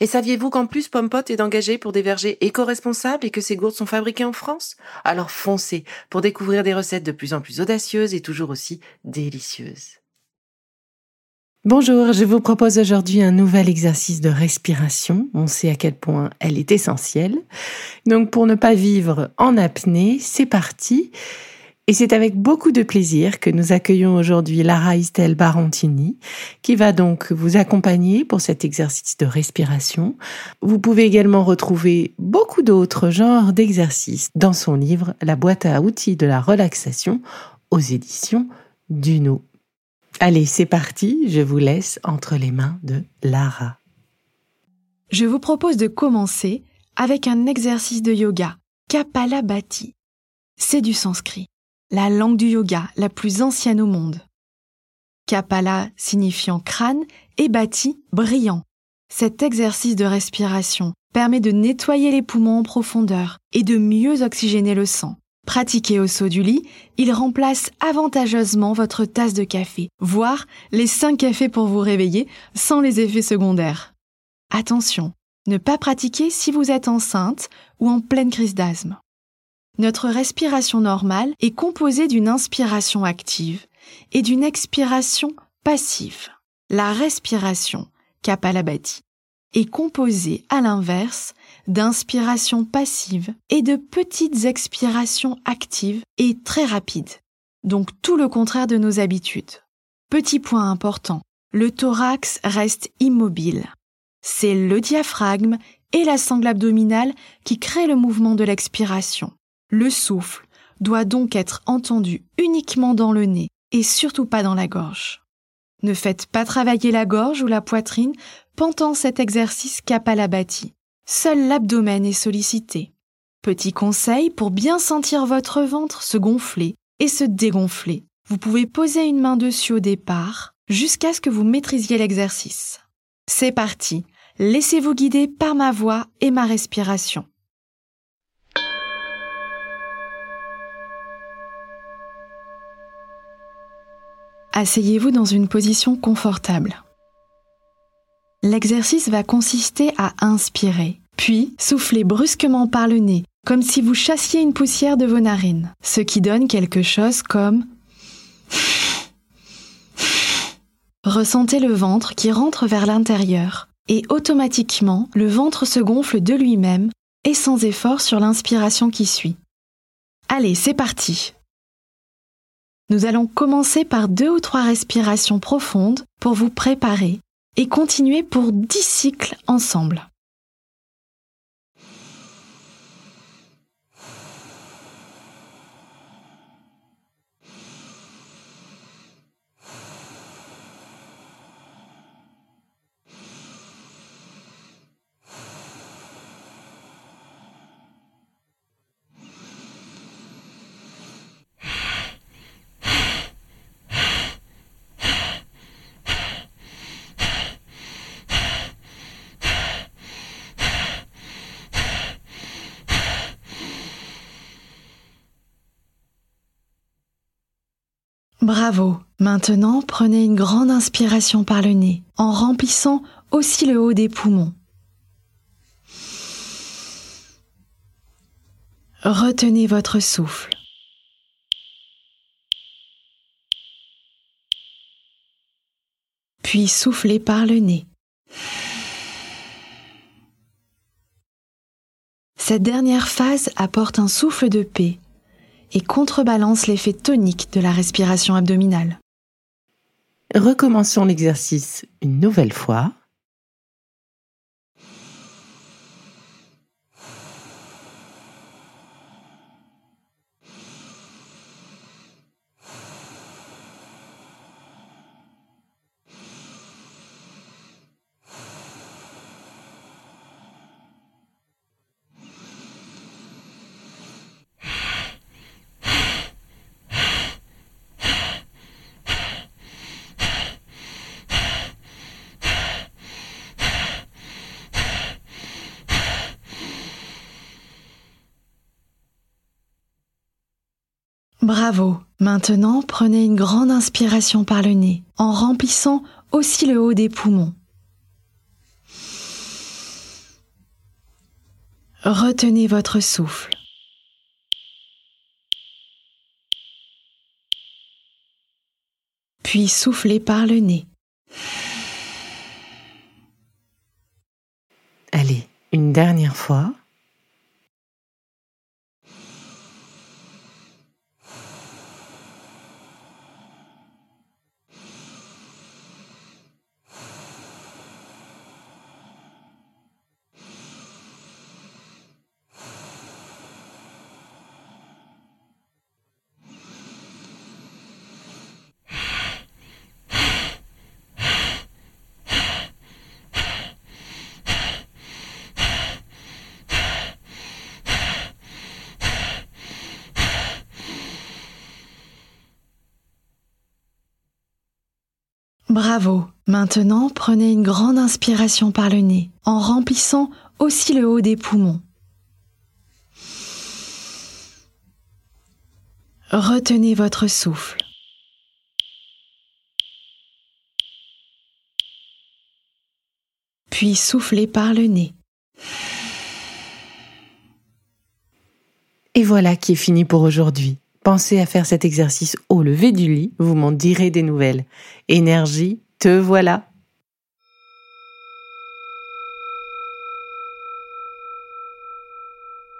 Et saviez-vous qu'en plus Pompot est engagé pour des vergers éco-responsables et que ces gourdes sont fabriquées en France? Alors foncez pour découvrir des recettes de plus en plus audacieuses et toujours aussi délicieuses. Bonjour, je vous propose aujourd'hui un nouvel exercice de respiration. On sait à quel point elle est essentielle. Donc pour ne pas vivre en apnée, c'est parti. Et c'est avec beaucoup de plaisir que nous accueillons aujourd'hui Lara Estelle Barontini, qui va donc vous accompagner pour cet exercice de respiration. Vous pouvez également retrouver beaucoup d'autres genres d'exercices dans son livre La boîte à outils de la relaxation aux éditions Duno. Allez, c'est parti, je vous laisse entre les mains de Lara. Je vous propose de commencer avec un exercice de yoga, Kapalabhati. C'est du sanskrit la langue du yoga la plus ancienne au monde. Kapala signifiant crâne et bati brillant. Cet exercice de respiration permet de nettoyer les poumons en profondeur et de mieux oxygéner le sang. Pratiqué au saut du lit, il remplace avantageusement votre tasse de café, voire les 5 cafés pour vous réveiller sans les effets secondaires. Attention, ne pas pratiquer si vous êtes enceinte ou en pleine crise d'asthme. Notre respiration normale est composée d'une inspiration active et d'une expiration passive. La respiration, Kapalabhati, est composée à l'inverse d'inspiration passive et de petites expirations actives et très rapides. Donc tout le contraire de nos habitudes. Petit point important, le thorax reste immobile. C'est le diaphragme et la sangle abdominale qui créent le mouvement de l'expiration. Le souffle doit donc être entendu uniquement dans le nez et surtout pas dans la gorge. Ne faites pas travailler la gorge ou la poitrine pendant cet exercice kapalabhati. Seul l'abdomen est sollicité. Petit conseil pour bien sentir votre ventre se gonfler et se dégonfler. Vous pouvez poser une main dessus au départ jusqu'à ce que vous maîtrisiez l'exercice. C'est parti. Laissez-vous guider par ma voix et ma respiration. Asseyez-vous dans une position confortable. L'exercice va consister à inspirer, puis souffler brusquement par le nez, comme si vous chassiez une poussière de vos narines, ce qui donne quelque chose comme Ressentez le ventre qui rentre vers l'intérieur, et automatiquement le ventre se gonfle de lui-même et sans effort sur l'inspiration qui suit. Allez, c'est parti. Nous allons commencer par deux ou trois respirations profondes pour vous préparer et continuer pour dix cycles ensemble. Bravo. Maintenant, prenez une grande inspiration par le nez, en remplissant aussi le haut des poumons. Retenez votre souffle. Puis soufflez par le nez. Cette dernière phase apporte un souffle de paix et contrebalance l'effet tonique de la respiration abdominale. recommençons l'exercice une nouvelle fois. Bravo. Maintenant, prenez une grande inspiration par le nez, en remplissant aussi le haut des poumons. Retenez votre souffle. Puis soufflez par le nez. Allez, une dernière fois. Bravo. Maintenant, prenez une grande inspiration par le nez, en remplissant aussi le haut des poumons. Retenez votre souffle. Puis soufflez par le nez. Et voilà qui est fini pour aujourd'hui. Pensez à faire cet exercice au lever du lit, vous m'en direz des nouvelles. Énergie, te voilà.